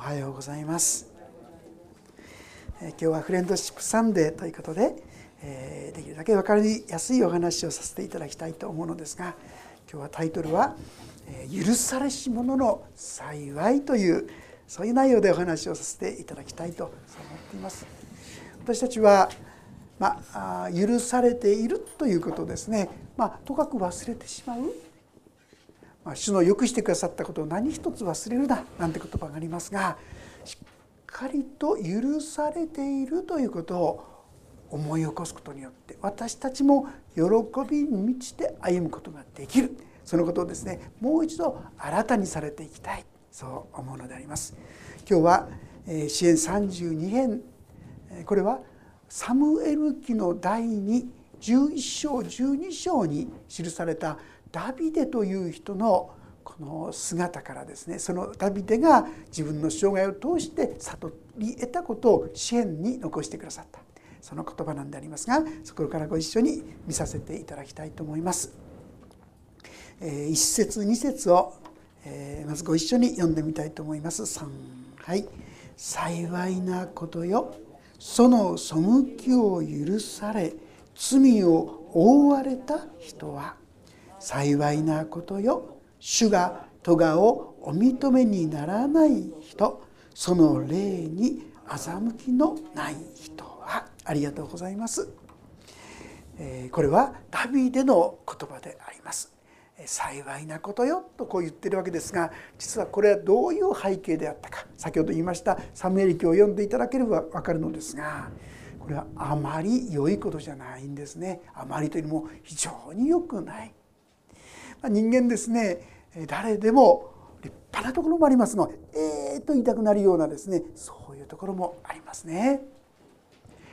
おはようございますえ今日はフレンドシップサンデーということでえできるだけ分かりやすいお話をさせていただきたいと思うのですが今日はタイトルは「許されし者の幸い」というそういう内容でお話をさせていただきたいと思っています。私たちはまあ、許されているということですね、まあ、とかく忘れてしまう、主のよくしてくださったことを何一つ忘れるななんて言葉がありますがしっかりと許されているということを思い起こすことによって私たちも喜びに満ちて歩むことができるそのことをですねもう一度新たにされていきたいそう思うのであります。今日は支援32編これはサムエル記の第2 11章12章に記されたダビデという人のこの姿からですねそのダビデが自分の生涯を通して悟り得たことを支援に残してくださったその言葉なんでありますがそこからご一緒に見させていただきたいと思います。え一節二節を、えまずご一緒に読んでみたいと思います。3はい幸いなことよその背きを許され罪を覆われた人は幸いなことよ。主が咎をお認めにならない人。その霊に欺きのない人はありがとうございます。えこれはダビデの言葉であります。幸いなことよとこう言ってるわけですが実はこれはどういう背景であったか。先ほど言いましたサムエリ記を読んでいただければ分かるのですがこれはあまり良いことじゃないんですね。あまりというのも非常に良くない。人間ですね誰でも立派なところもありますのええー、と言いたくなるようなですねそういうところもありますね。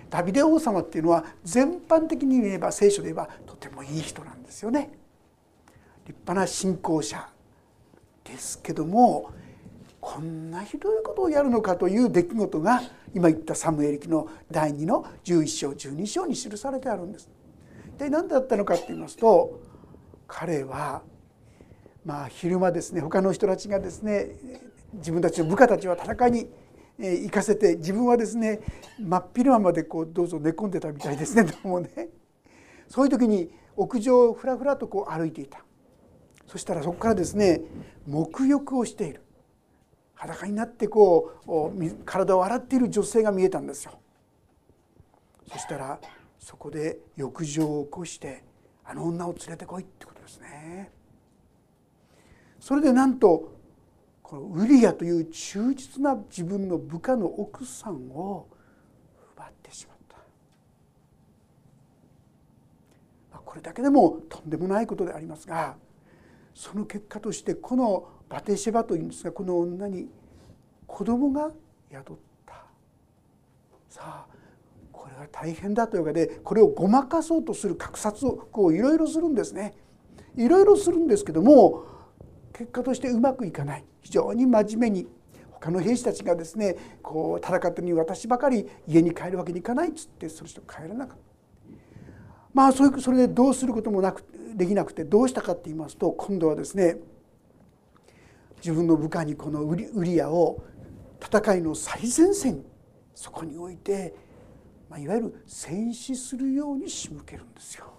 ダビデ王様っていうのは全般的に言えば聖書で言えばとてもいい人なんですよね。立派な信仰者ですけどもこんなひどいことをやるのかという出来事が今言ったサムエリ記の第2の11章12章に記されてあるんです。一体何だったのかって言いますと彼はまあ昼間ですね他の人たちがですね自分たちの部下たちは戦いに行かせて自分はですね真っ昼間までこうどうぞ寝込んでたみたいですね どうもね。そういう時に屋上をふらふらとこう歩いていた。そしたらそこからですね沐浴をしている。裸になってこう体を洗っている女性が見えたんですよ。そしたらそこで浴場を起こしてあの女を連れてこいってこと。ですね。それでなんとこのウリアという忠実な自分の部下の奥さんを奪ってしまった。これだけでもとんでもないことでありますがその結果としてこのバテシェバというんですがこの女に子供が宿ったさあこれは大変だというわけでこれをごまかそうとする格殺をこういろいろするんですね。いろいろするんですけども結果としてうまくいかない非常に真面目に他の兵士たちがですねこう戦ってに私ばかり家に帰るわけにいかないっつってその人帰らなかった。まあそういうそれでどうすることもなくできなくてどうしたかって言いますと今度はですね自分の部下にこのウリアを戦いの最前線そこに置いてまあ、いわゆる戦死するように仕向けるんですよ。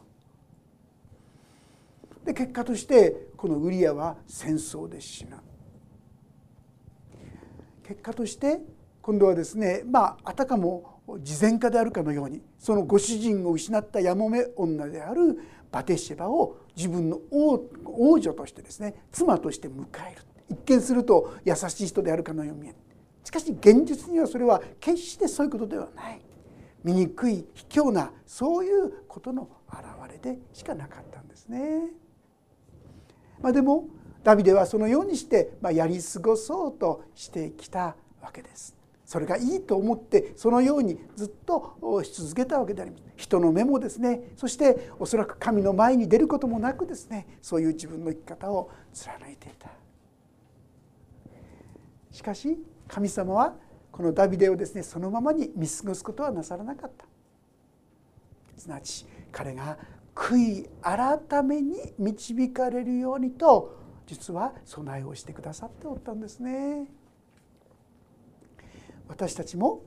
で結果としてこのウリアは戦争で死ぬ。結果として今度はですねまああたかも慈善家であるかのようにそのご主人を失ったやもめ女であるバテシェバを自分の王女としてですね妻として迎える一見すると優しい人であるかのように見えるしかし現実にはそれは決してそういうことではない醜い卑怯なそういうことの表れでしかなかったんですね。まあ、でもダビデはそのようにして、まやり過ごそうとしてきたわけです。それがいいと思ってそのようにずっとし続けたわけであります。人の目もですねそしておそらく神の前に出ることもなくですねそういう自分の生き方を貫いていた。しかし神様はこのダビデをですねそのままに見過ごすことはなさらなかった。すなわち彼が悔い改めに導かれるようにと実は備えをしてくださっておったんですね私たちも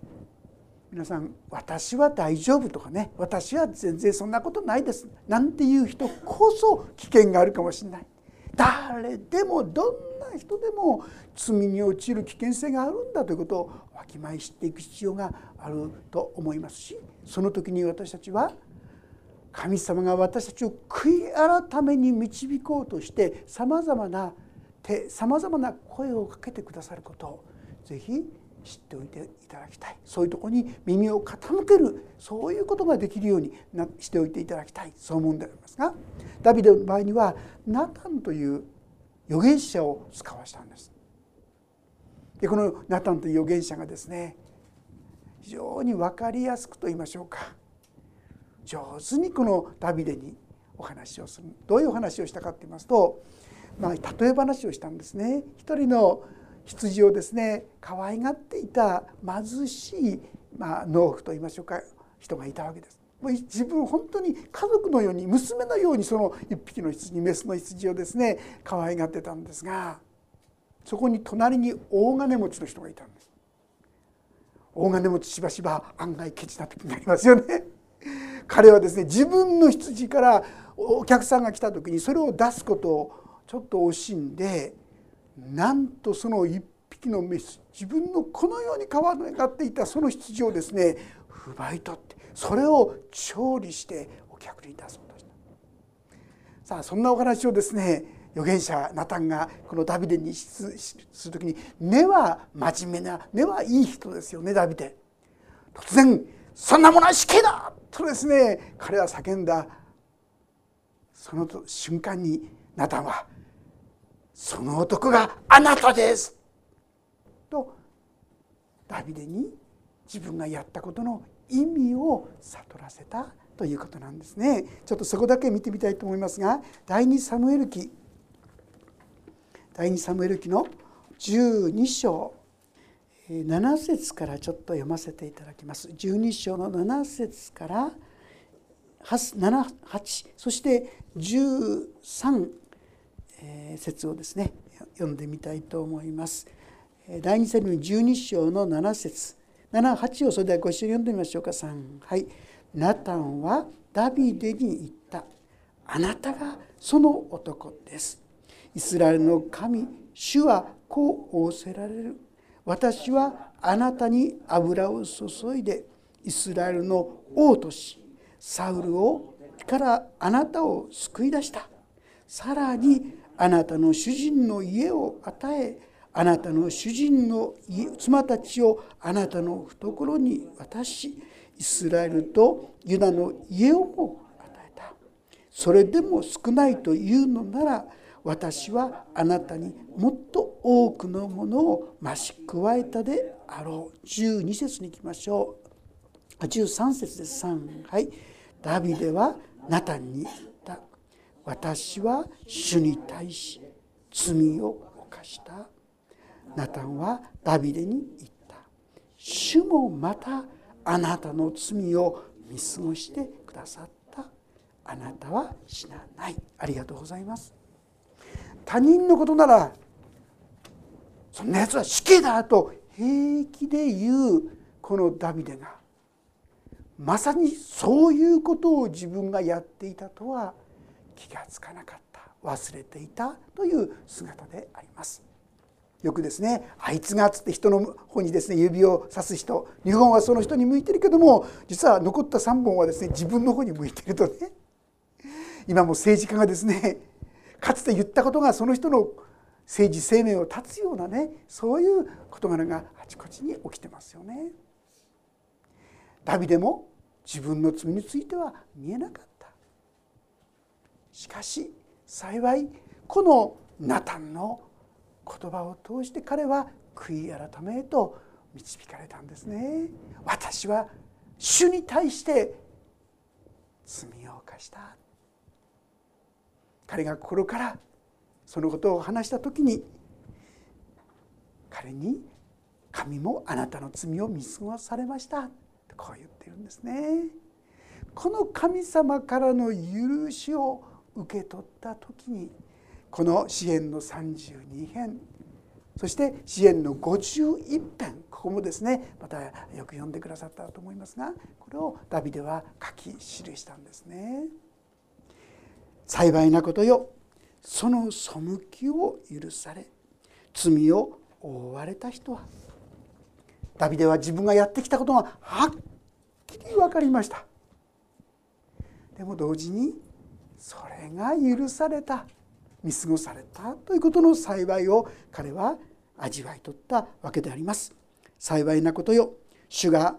皆さん「私は大丈夫」とかね「私は全然そんなことないです」なんていう人こそ危険があるかもしれない。誰でもどんな人でも罪に陥る危険性があるんだということをわきまえ知っていく必要があると思いますしその時に私たちは神様が私たちを悔い改めに導こうとしてさまざまな手さまざまな声をかけてくださることをぜひ知っておいていただきたい。そういうとこに耳を傾けるそういうことができるようにしておいていただきたい。そう思うんでありますがダビデの場合にはナタンという預言者を使わしたんです。でこのナタンという預言者がですね非常に分かりやすくと言いましょうか。上手にこのダビデにお話をするどういうお話をしたかと言いますと、まあ、例え話をしたんですね。一人の羊をですね可愛がっていた貧しい、まあ、農夫と言いましょうか人がいたわけです。もう自分本当に家族のように娘のようにその一匹の羊メスの羊をですね可愛がってたんですがそこに隣に大金持ちの人がいたんです。大金持ちしばしば案外ケチな時になりますよね。彼はですね自分の羊からお客さんが来た時にそれを出すことをちょっと惜しんでなんとその一匹のメス自分のこのように可愛がっていたその羊をですね奪い取ってそれを調理してお客に出そうとしたさあそんなお話をですね預言者ナタンがこのダビデにする時に根は真面目な根はいい人ですよねダビデ突然「そんなものは死刑だ!」とですね彼は叫んだ。その瞬間にナタンはその男があなたです」とダビデに自分がやったことの意味を悟らせたということなんですね。ちょっとそこだけ見てみたいと思いますが第2サムエル記。第2サムエル記の12章。7節からちょっと読ませていただきます。12章の7節から78そして13説をですね読んでみたいと思います。第二セミ12章の7節78をそれではご一緒に読んでみましょうか。3はい。ナタンはダビデに言った。あなたがその男です。イスラエルの神主はこう仰せられる。私はあなたに油を注いでイスラエルの王としサウルをからあなたを救い出した。さらにあなたの主人の家を与えあなたの主人の妻たちをあなたの懐に渡しイスラエルとユダの家をも与えた。それでも少ないというのなら私はあなたにもっと多くのものを増し加えたであろう。12節に行きましょう。13節です。3はい。ダビデはナタンに言った。私は主に対し罪を犯した。ナタンはダビデに言った。主もまたあなたの罪を見過ごしてくださった。あなたは死なない。ありがとうございます。他人のことならそんなやつは死刑だと平気で言うこのダビデが。まさにそういうことを自分がやっていたとは気がつかなかった。忘れていたという姿であります。よくですねあいつがつって人の方にですね指をさす人日本はその人に向いてるけども実は残った3本はですね自分の方に向いてるとね。今も政治家がですねかつて言ったことがその人の政治生命を断つようなねそういう事柄があちこちに起きてますよね。ダビデも自分の罪については見えなかった。しかし幸いこのナタンの言葉を通して彼は悔い改めへと導かれたんですね。私は主に対して罪を犯した。彼が心からそのことを話した時に彼に神もあなたの罪を見過ごされましたとこう言ってるんですねこの神様からの許しを受け取った時にこの支援の32編そして支援の51編こここもですねまたよく読んでくださったと思いますがこれをダビデは書き記したんですね。幸いなことよ。その背きを許され罪を覆われた人は。ダビデは自分がやってきたことがはっきり分かりました。でも同時にそれが許された。見過ごされたということの幸いを彼は味わい取ったわけであります。幸いなことよ。主が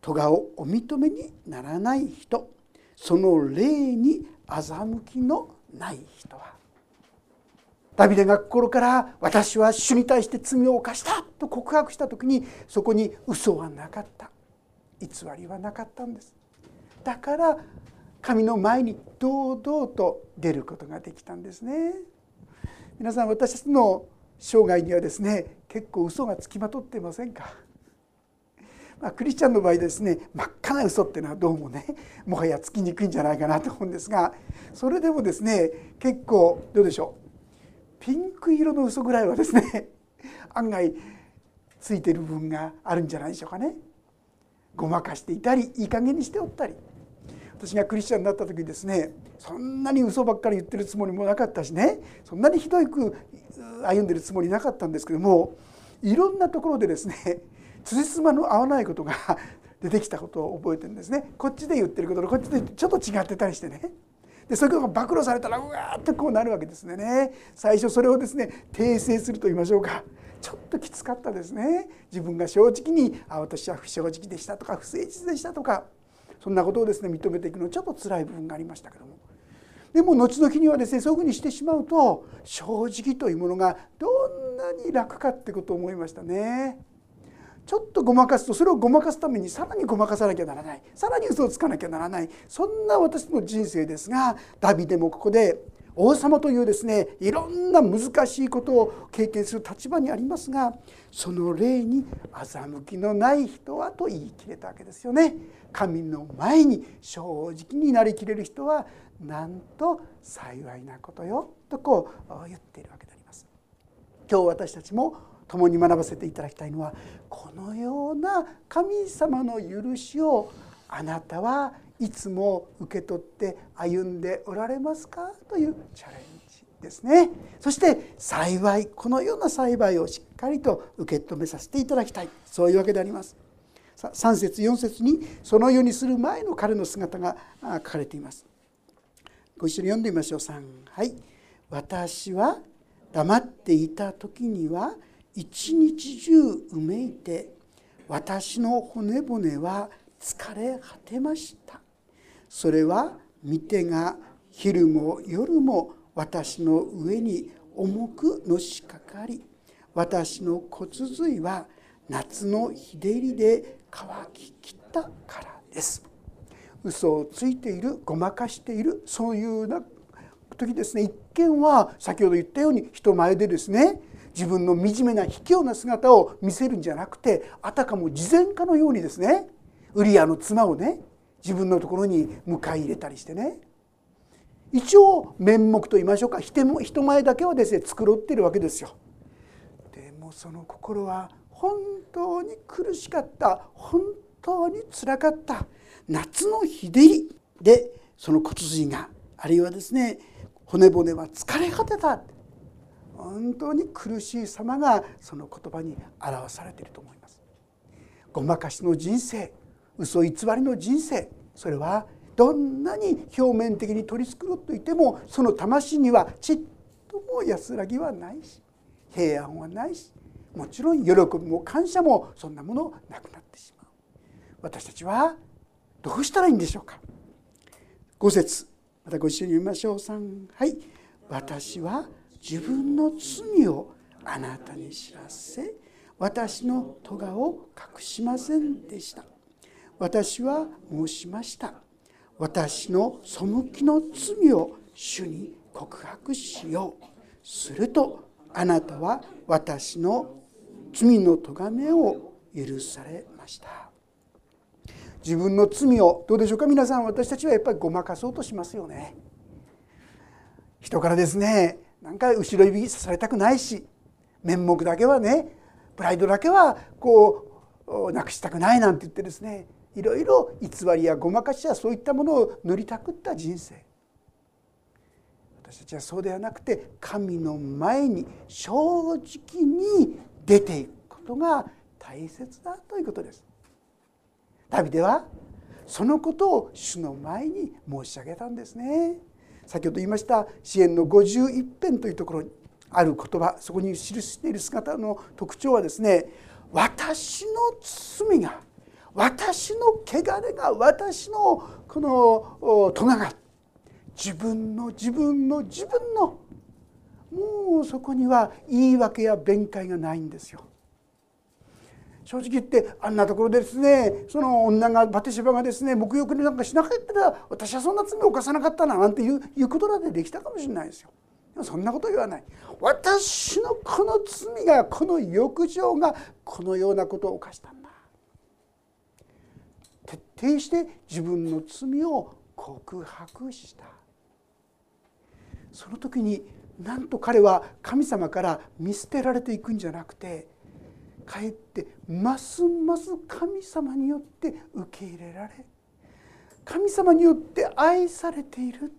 咎をお認めにならない人。その霊に欺きのない人は。ダビデが心から「私は主に対して罪を犯した」と告白した時にそこに嘘はなかった。偽りはなかったんです。だから神の前に堂々と出ることができたんですね。皆さん私たちの生涯にはですね結構嘘がつきまとってませんか？まあ、クリスチャンの場合ですね真っ赤な嘘っていうのはどうもね もはやつきにくいんじゃないかなと思うんですがそれでもですね結構どうでしょうピンク色の嘘ぐらいはですね 案外ついてる部分があるんじゃないでしょうかね。ごまかしていたりいい加減にしておったり私がクリスチャンになった時にですねそんなに嘘ばっかり言ってるつもりもなかったしねそんなにひどく歩んでるつもりなかったんですけどもいろんなところでですね辻褄の合わないことが 出てきたことを覚えてるんですね。こっちで言ってることとこっちでちょっと違ってたりしてね。でそういうことが暴露されたらうわーってこうなるわけですね。最初それをですね訂正すると言いましょうか。ちょっときつかったですね。自分が正直にあ私は不正直でしたとか不誠実でしたとかそんなことをですね認めていくのちょっと辛い部分がありましたけども。でも後々にはですねそういうふうにしてしまうと正直というものがどんなに楽かってことを思いましたね。ちょっとごまかすとそれをごまかすためにさらにごまかさなきゃならないさらに嘘をつかなきゃならないそんな私の人生ですがダビデもここで王様というですねいろんな難しいことを経験する立場にありますがその霊に欺きのない人はと言い切れたわけですよね。神の前に正直になりきれる人はなんと幸いなことよとこう言っているわけであります。今日私たちも共に学ばせていただきたいのはこのような神様の許しをあなたはいつも受け取って歩んでおられますかというチャレンジですね。そして幸いこのような幸いをしっかりと受け止めさせていただきたい。そういうわけであります。3節4節にそのようにする前の彼の姿が書かれています。ご一緒に読んでみましょう。3はい。私は黙っていた時には一日中うめいて私の骨骨は疲れ果てました。それは見てが昼も夜も私の上に重くのしかかり私の骨髄は夏の日照りで乾ききったからです。嘘をついているごまかしているそういうな時ですね。一見は先ほど言ったように人前でですね自分の惨めな卑怯な姿を見せるんじゃなくてあたかも慈善家のようにですねウリアの妻をね自分のところに迎え入れたりしてね。一応面目と言いましょうか人前だけはですね繕ってるわけですよ。でもその心は本当に苦しかった本当につらかった夏の日照り。でその骨髄があるいはですね骨骨は疲れ果てた。本当に苦しい様がその言葉に表されていると思います。ごまかしの人生嘘偽りの人生それはどんなに表面的に取り繕っていてもその魂にはちっとも安らぎはないし平安はないしもちろん喜びも感謝もそんなものなくなってしまう。私たちはどうしたらいいんでしょうか。5節またご一緒に読みましょう。3はい。私は自分の罪をあなたに知らせ私の咎を隠しませんでした。私は申しました。私の背きの罪を主に告白しよう。するとあなたは私の罪の咎めを許されました。自分の罪をどうでしょうか？皆さん私たちはやっぱりごまかそうとしますよね。人からですねなんか後ろ指さされたくないし面目だけはねプライドだけはこうなくしたくないなんて言ってですねいろいろ偽りやごまかしやそういったものを塗りたくった人生私たちはそうではなくて神の前に正直に出ていくことが大切だということです。ダビデはそのことを主の前に申し上げたんですね。先ほど言いました支援の51編というところにある言葉そこに記している姿の特徴はですね私の罪が私の汚れが私のこの咎が自分の自分の自分のもうそこには言い訳や弁解がないんですよ。正直言ってあんなところでですねその女がバテシバがですね沐浴なんかしなかったら私はそんな罪を犯さなかったななんていういうことだってできたかもしれないですよ。でもそんなこと言わない。私のこの罪がこの欲情がこのようなことを犯したんだ。徹底して自分の罪を告白した。その時になんと彼は神様から見捨てられていくんじゃなくてかえってますます神様によって受け入れられ神様によって愛されている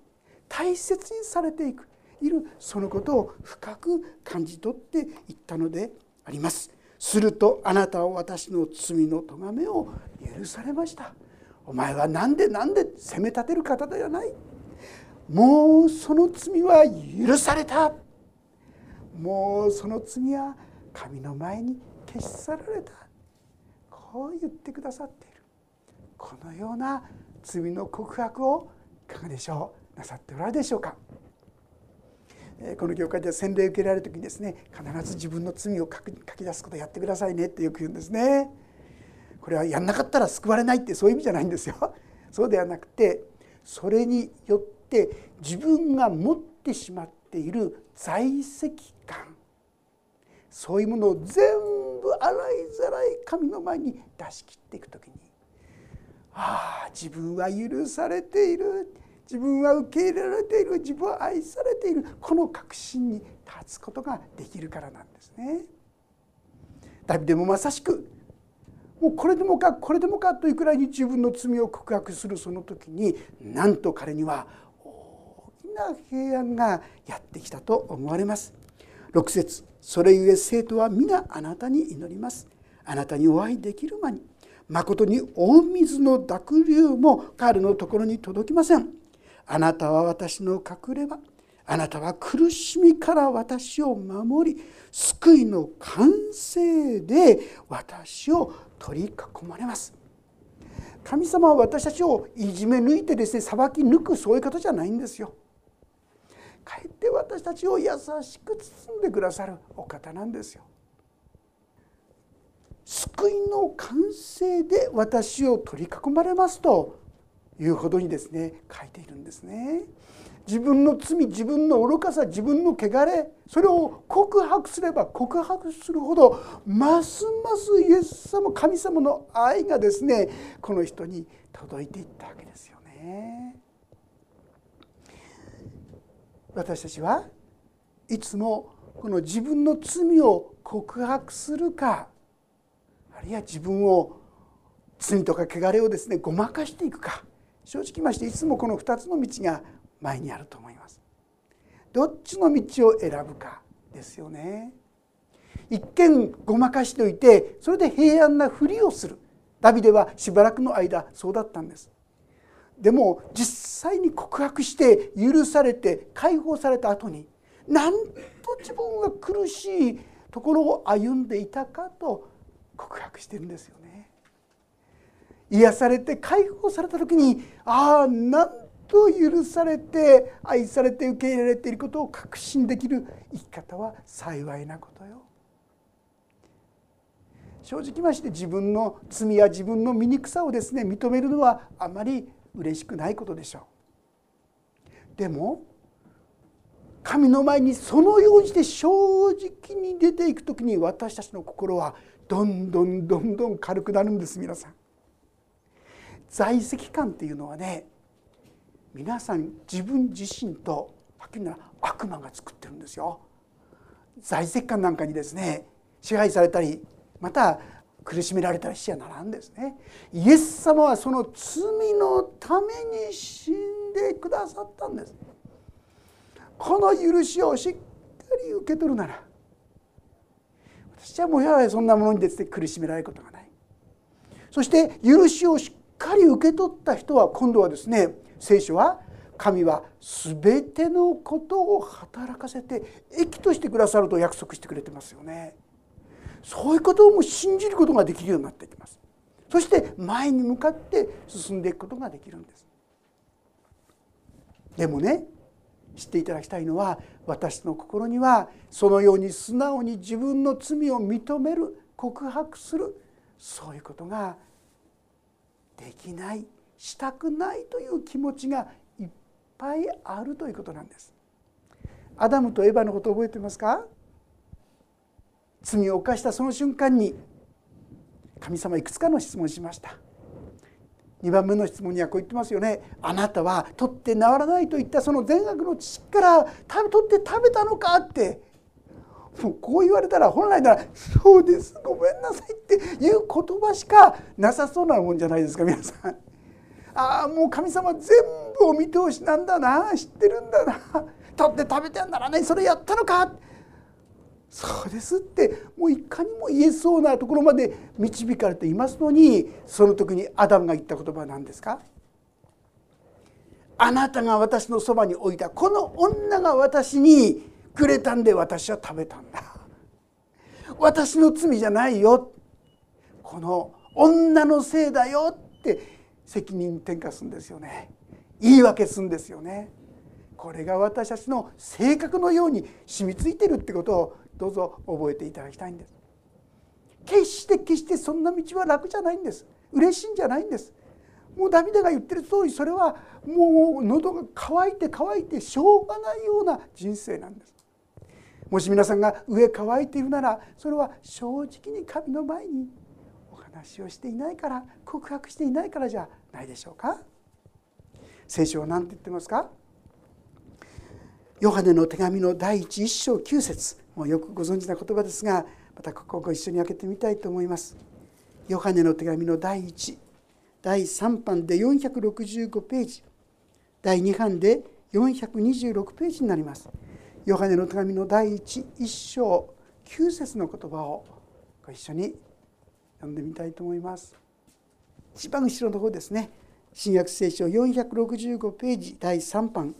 大切にされていくいるそのことを深く感じ取っていったのであります。するとあなたは私の罪の咎めを許されました。お前は何で何で責め立てる方ではない。もうその罪は許された。もうその罪は神の前に消し去られたこう言ってくださっているこのような罪の告白をいかがでしょうなさっておられるでしょうかこの業界では洗礼を受けられる時にですね必ず自分の罪を書き出すことをやってくださいねってよく言うんですね。これはやんなかったら救われないってそういう意味じゃないんですよ。そうではなくてそれによって自分が持ってしまっている在籍感そういうものを全部洗いざらい神の前に出し切っていく時にああ自分は許されている自分は受け入れられている自分は愛されているこの確信に立つことができるからなんですね。ダビデもまさしくもうこれでもかこれでもかというくらいに自分の罪を告白するその時になんと彼には大きな平安がやってきたと思われます。6節それゆえ生徒は皆あなたに祈ります。あなたにお会いできる間に誠に大水の濁流も彼のところに届きません。あなたは私の隠れ場あなたは苦しみから私を守り救いの完成で私を取り囲まれます神様は私たちをいじめ抜いてですね裁き抜くそういう方じゃないんですよかえって私たちを優しく包んでくださるお方なんですよ救いの完成で私を取り囲まれますというほどにですね書いているんですね。自分の罪自分の愚かさ自分の汚れそれを告白すれば告白するほどますますイエス様神様の愛がですねこの人に届いていったわけですよね。私たちはいつもこの自分の罪を告白するかあるいは自分を罪とか汚れをですねごまかしていくか正直ましていつもこの2つの道が前にあると思います。どっちの道を選ぶかですよね。一見ごまかしておいてそれで平安なふりをする。ダビデはしばらくの間そうだったんです。でも実際に告白して許されて解放された後になんと自分が苦しいところを歩んでいたかと告白してるんですよね癒されて解放された時にああなんと許されて愛されて受け入れられていることを確信できる生き方は幸いなことよ。正直まして自分の罪や自分の醜さをですね認めるのはあまり嬉しくないことでしょう。でも神の前にそのようにして正直に出ていく時に私たちの心はどんどんどんどん軽くなるんです皆さん。在籍感っていうのはね皆さん自分自身とはっきり言うなら悪魔が作ってるんですよ。在籍感なんかにですね支配されたりまた苦しめられたりしちゃならんですね。イエス様はその罪のために死んでくださったんです。この許しをしっかり受け取るなら私はもうやそんなものにですね苦しめられることがない。そして許しをしっかり受け取った人は今度はですね聖書は神は全てのことを働かせて益としてくださると約束してくれてますよね。そういうことをも信じることができるようになってきます。そして前に向かって進んでいくことができるんです。でもね知っていただきたいのは私の心にはそのように素直に自分の罪を認める告白するそういうことができないしたくないという気持ちがいっぱいあるということなんです。アダムとエバのことを覚えてますか？罪を犯したその瞬間に神様いくつかの質問しました。2番目の質問にはこう言ってますよね。あなたは取って治らないといったその善悪の知識から取って食べたのかって。もうこう言われたら本来なら「そうですごめんなさい」っていう言葉しかなさそうなもんじゃないですか皆さん。ああもう神様全部お見通しなんだな知ってるんだな。取って食べてんならねそれやったのか。そうですってもういかにも言えそうなところまで導かれていますのにその時にアダムが言った言葉は何ですか？あなたが私のそばに置いたこの女が私にくれたんで私は食べたんだ。私の罪じゃないよ。この女のせいだよって責任転嫁するんですよね。言い訳するんですよね。これが私たちの性格のように染みついてるってことをどうぞ覚えていただきたいんです。決して決してそんな道は楽じゃないんです。嬉しいんじゃないんです。もうダビデが言ってる通りそれはもう喉が渇いて渇いてしょうがないような人生なんです。もし皆さんが上乾いているならそれは正直に神の前にお話をしていないから告白していないからじゃないでしょうか。聖書は何て言ってますか？ヨハネの手紙の第一一章九節もうよくご存知な言葉ですがまたここをご一緒に開けてみたいと思います。ヨハネの手紙の第1第3版で465ページ第2版で426ページになります。ヨハネの手紙の第1一章9節の言葉をご一緒に読んでみたいと思います。一番後ろの方ですね新約聖書465ページ第3版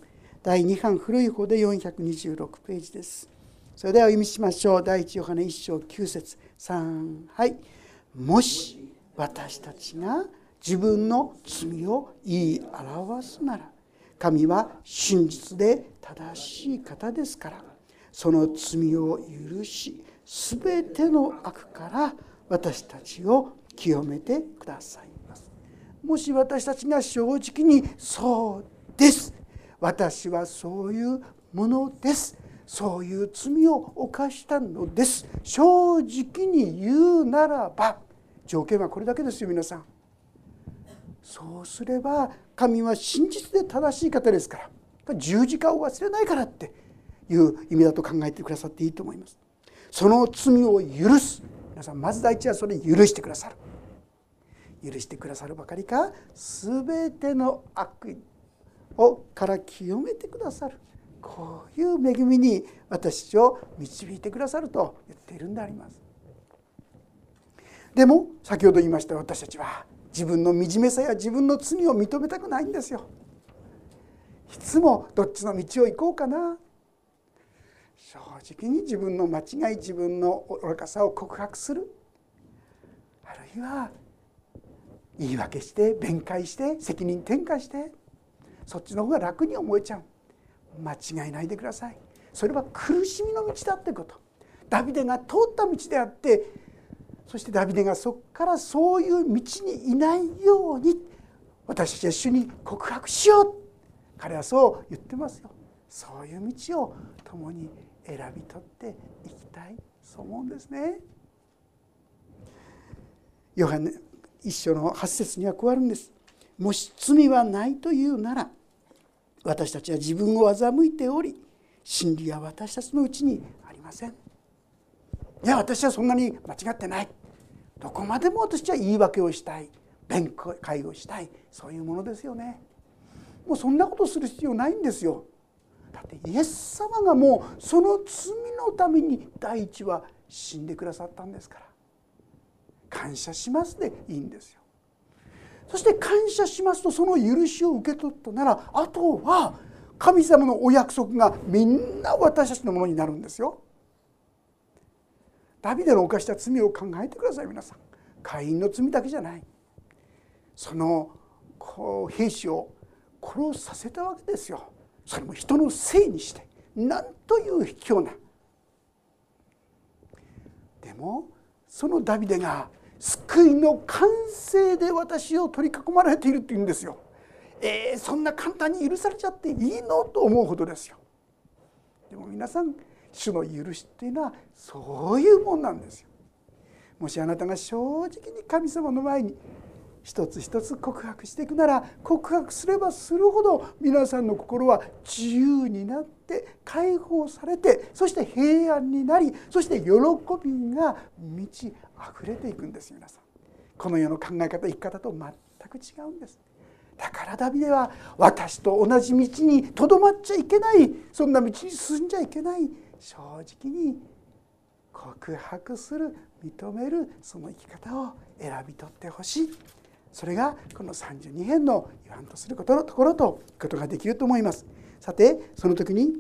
第2版古い方で426ページです。それではお読みしましょう。第一ヨハネ一章九節三はいもし私たちが自分の罪を言い表すなら神は真実で正しい方ですからその罪を許し全ての悪から私たちを清めてくださいます。もし私たちが正直に「そうです。私はそういうものです。そういう罪を犯したのです。正直に言うならば。条件はこれだけですよ皆さん。そうすれば神は真実で正しい方ですから。十字架を忘れないからっていう意味だと考えてくださっていいと思います。その罪を許す。皆さんまず第一はそれ許してくださる。許してくださるばかりか全ての悪をから清めてくださる。こういう恵みに私たちを導いてくださると言っているんであります。でも先ほど言いました私たちは自分の惨めさや自分の罪を認めたくないんですよ。いつもどっちの道を行こうかな。正直に自分の間違い自分の愚かさを告白する。あるいは言い訳して弁解して責任転嫁してそっちの方が楽に思えちゃう。間違いないでください。それは苦しみの道だってこと。ダビデが通った道であってそしてダビデがそこからそういう道にいないように私たちは主に告白しよう。彼はそう言ってますよ。そういう道を共に選び取っていきたいそう思うんですね。ヨハネ一章の8節にはこうあるんです。もし罪はないというなら私たちは自分を欺いており真理は私たちのうちにありません。いや私はそんなに間違ってない。どこまでも私は言い訳をしたい。弁解をしたい。そういうものですよね。もうそんなことする必要ないんですよ。だってイエス様がもうその罪のために第一は死んでくださったんですから。感謝しますでいいんですよ。そして感謝しますとその許しを受け取ったならあとは神様のお約束がみんな私たちのものになるんですよ。ダビデの犯した罪を考えてください皆さん。会員の罪だけじゃないそのこう兵士を殺させたわけですよ。それも人のせいにしてなんという卑怯な。でもそのダビデが救いの完成で私を取り囲まれているっていうんですよ。えー、そんな簡単に許されちゃっていいのと思うほどですよ。でも皆さん主の許しっていうのはそういうもんなんですよ。もしあなたが正直に神様の前に一つ一つ告白していくなら告白すればするほど皆さんの心は自由になって解放されてそして平安になりそして喜びが満ち溢れていくんです皆さん。この世の考え方生き方と全く違うんです。だからダビデは私と同じ道にとどまっちゃいけないそんな道に進んじゃいけない正直に告白する認めるその生き方を選び取ってほしい。それがこの32編の言わんとすることのところとことができると思います。さてその時に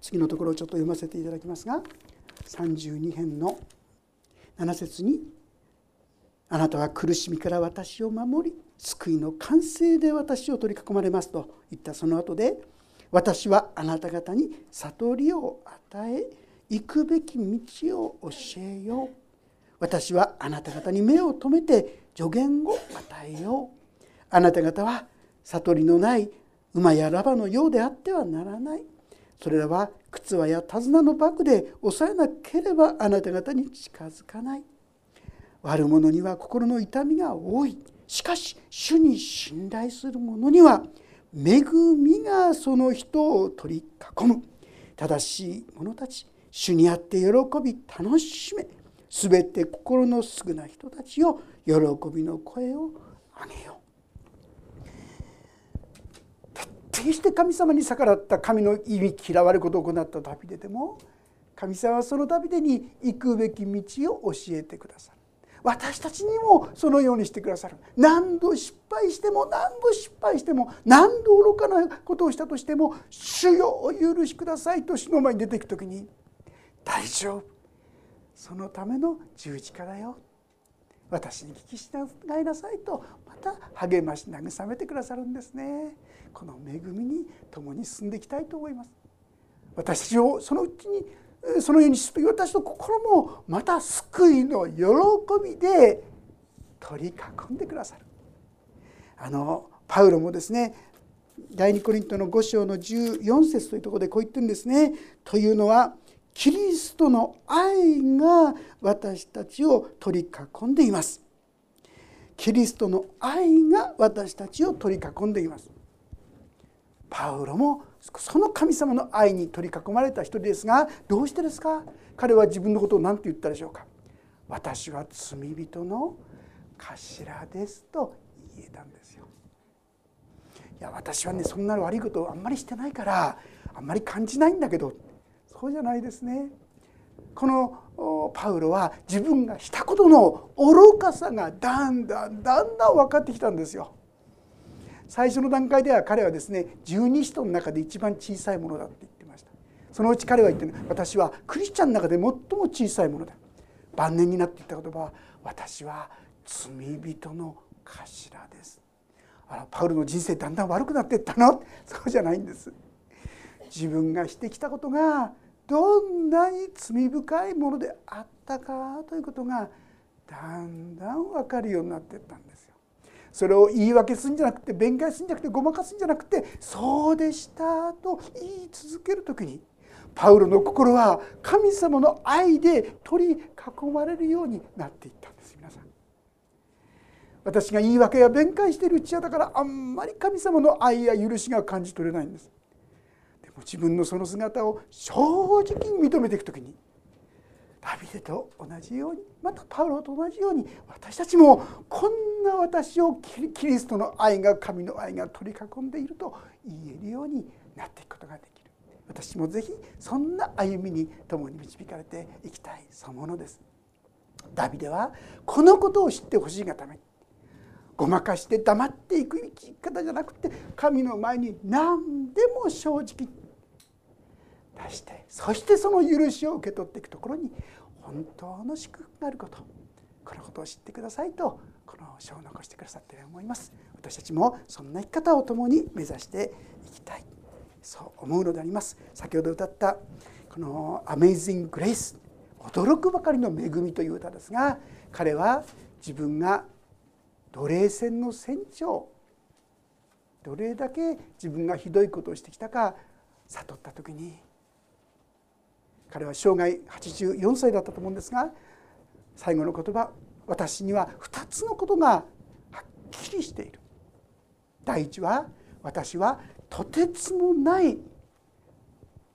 次のところをちょっと読ませていただきますが32編の7節に「あなたは苦しみから私を守り救いの完成で私を取り囲まれます」と言ったその後で「私はあなた方に悟りを与え行くべき道を教えよう」私はあなた方に目を留めて助言を与えよう。あなた方は悟りのない馬やラバのようであってはならない。それらは靴輪や手綱のバッグで抑えなければあなた方に近づかない。悪者には心の痛みが多い。しかし主に信頼する者には恵みがその人を取り囲む。正しい者たち主にあって喜び楽しめ。全て心のすぐな人たちを喜びの声を上げよう。徹底して神様に逆らった神の意味嫌われることを行ったダビデでも神様はそのダビデに行くべき道を教えてくださる。私たちにもそのようにしてくださる。何度失敗しても何度失敗しても何度愚かなことをしたとしても「主よお許しください」と主の前に出ていく時に「大丈夫。そのための十字架だよ」私に聞き従いなさいとまた励まし慰めてくださるんですね。この恵みに共に進んでいきたいと思います。私たちをそのうちにそのようにして私の心もまた救いの喜びで取り囲んでくださる。あのパウロもですね第二コリントの5章の14節というところでこう言ってるんですね。というのはキリストの愛が私たちを取り囲んでいます。キリストの愛が私たちを取り囲んでいます。パウロもその神様の愛に取り囲まれた一人ですがどうしてですか？彼は自分のことを何て言ったでしょうか？私は罪人の頭ですと言えたんですよいや私はねそんな悪いことをあんまりしてないからあんまり感じないんだけどそうじゃないですね。このパウロは自分がしたことの愚かさがだんだんだんだん分かってきたんですよ。最初の段階では彼はですね十二使徒の中で一番小さいものだって言ってました。そのうち彼は言ってる私はクリスチャンの中で最も小さいものだ。晩年になって言った言葉は私は罪人の頭です。あらパウルの人生だんだん悪くなっていったの？そうじゃないんです。自分がしてきたことがどんなに罪深いものであったかということがだんだん分かるようになっていったんですよそれを言い訳するんじゃなくて弁解するんじゃなくてごまかすんじゃなくて「そうでした」と言い続ける時にパウロの心は神様の愛で取り囲まれるようになっていったんです皆さん。私が言い訳や弁解しているうちはだからあんまり神様の愛や許しが感じ取れないんです。自分のその姿を正直に認めていく時にダビデと同じようにまたパウロと同じように私たちもこんな私をキリストの愛が神の愛が取り囲んでいると言えるようになっていくことができる。私もぜひそんな歩みに共に導かれていきたいそのものです。ダビデはこのことを知ってほしいがためにごまかして黙っていく生き方じゃなくて神の前に何でも正直出してそしてその許しを受け取っていくところに本当の祝福があることこのことを知ってくださいとこの書を残してくださっていると思います。私たちもそんな生き方を共に目指していきたい。そう思うのであります。先ほど歌ったこの「アメイジング・グレイス」驚くばかりの恵みという歌ですが彼は自分が奴隷船の船長どれだけ自分がひどいことをしてきたか悟った時に彼は生涯84歳だったと思うんですが最後の言葉私には2つのことがはっきりしている。第一は私はとてつもない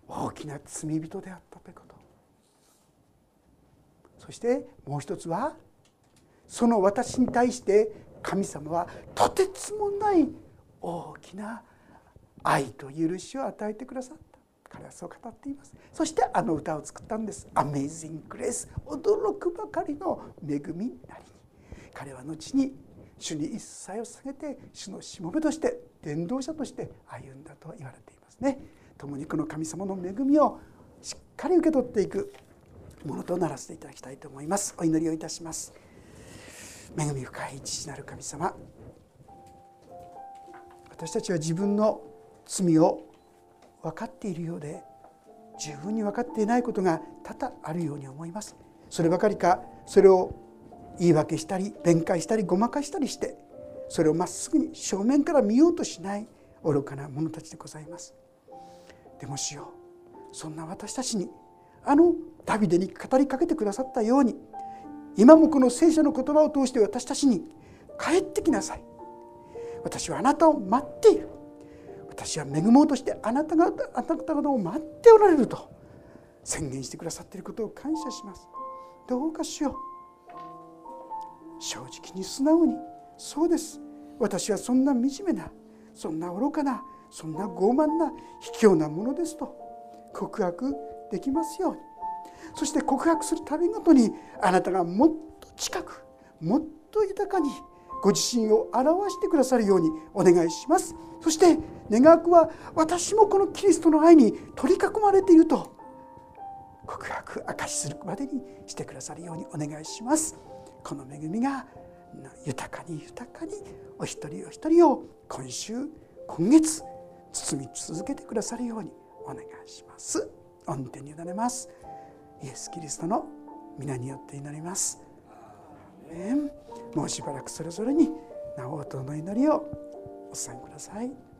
大きな罪人であったということ。そしてもう一つはその私に対して神様はとてつもない大きな愛と許しを与えてくださった。彼はそう語っています。そしてあの歌を作ったんです「アメイジング・グレース」驚くばかりの恵みなりに。彼は後に主に一切を下げて主のしもべとして伝道者として歩んだと言われていますね。共にこの神様の恵みをしっかり受け取っていくものとならせていただきたいと思います。お祈りをいたします。恵み深い父なる神様。私たちは自分の罪を分かっているようで十分に分かっていないことが多々あるように思います。そればかりかそれを言い訳したり弁解したりごまかしたりしてそれをまっすぐに正面から見ようとしない愚かな者たちでございます。でもしようそんな私たちにあのダビデに語りかけてくださったように今もこの聖書の言葉を通して私たちに帰ってきなさい。私はあなたを待っている。私は恵もうとしてあなたがあなた方を待っておられると宣言してくださっていることを感謝します。どうかしよう。正直に素直にそうです。私はそんな惨めなそんな愚かなそんな傲慢な卑怯なものですと告白できますように。そして告白するたびごとにあなたがもっと近くもっと豊かにご自身を表してくださるようにお願いします。そして願わくは私もこのキリストの愛に取り囲まれていると告白明かしするまでにしてくださるようにお願いします。この恵みが豊かに豊かにお一人お一人を今週今月包み続けてくださるようにお願いします。御手に委ねます。イエス・キリストの皆によって祈ります。もうしばらくそれぞれになおとの祈りをお伝えください。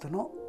主イ